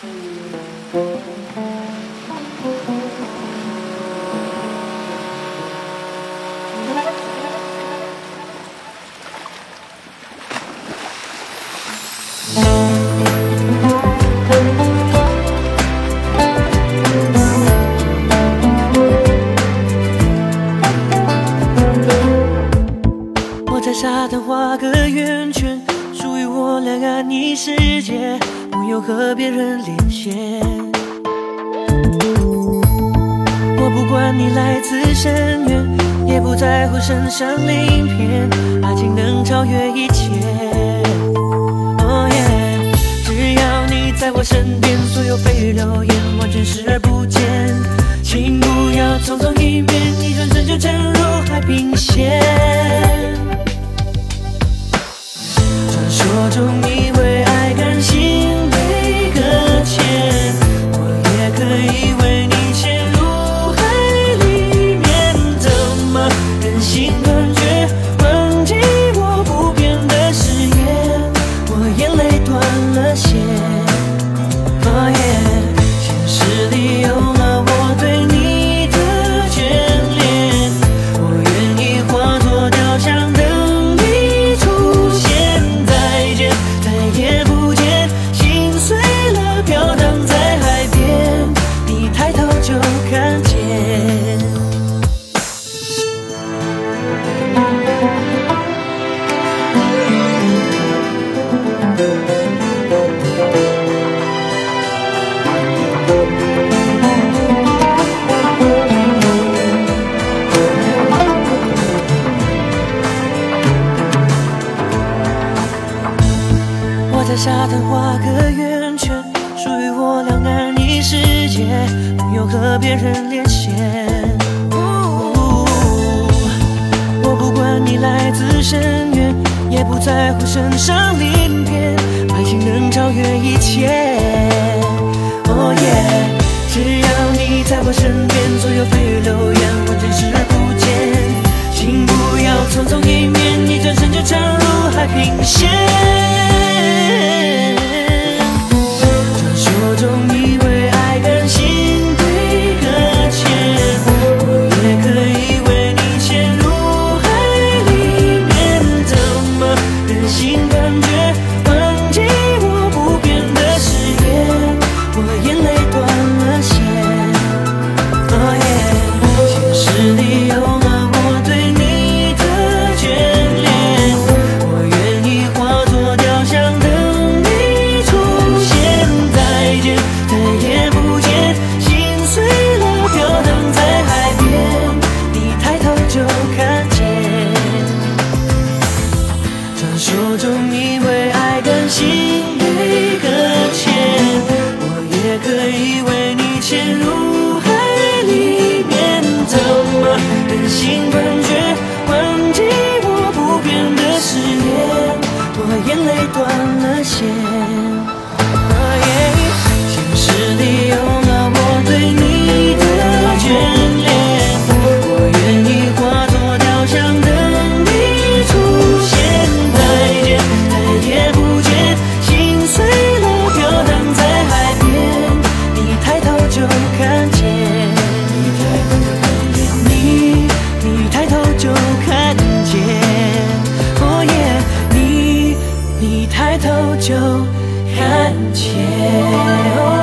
我在沙滩画个圆圈，属于我俩爱你世界，不用和别人连线。我不管你来自深渊，也不在乎身上鳞片，爱情能超越一切。哦耶，只要你在我身边，所有蜚语流言完全视而不见。请不要匆匆一面，一转身就沉入海平线。就看见。我在沙滩画个圆圈，属于我俩世界，不用和别人连线。我不管你来自深渊，也不在乎身上鳞片，爱情能超越一切。哦耶，只要你在我身边，所有蜚语流言完全视而不见。请不要匆匆一面，一转身就沉入海平线。以为你潜入海里面，怎么忍心断绝？忘记我不变的誓言，我眼泪断头就看见。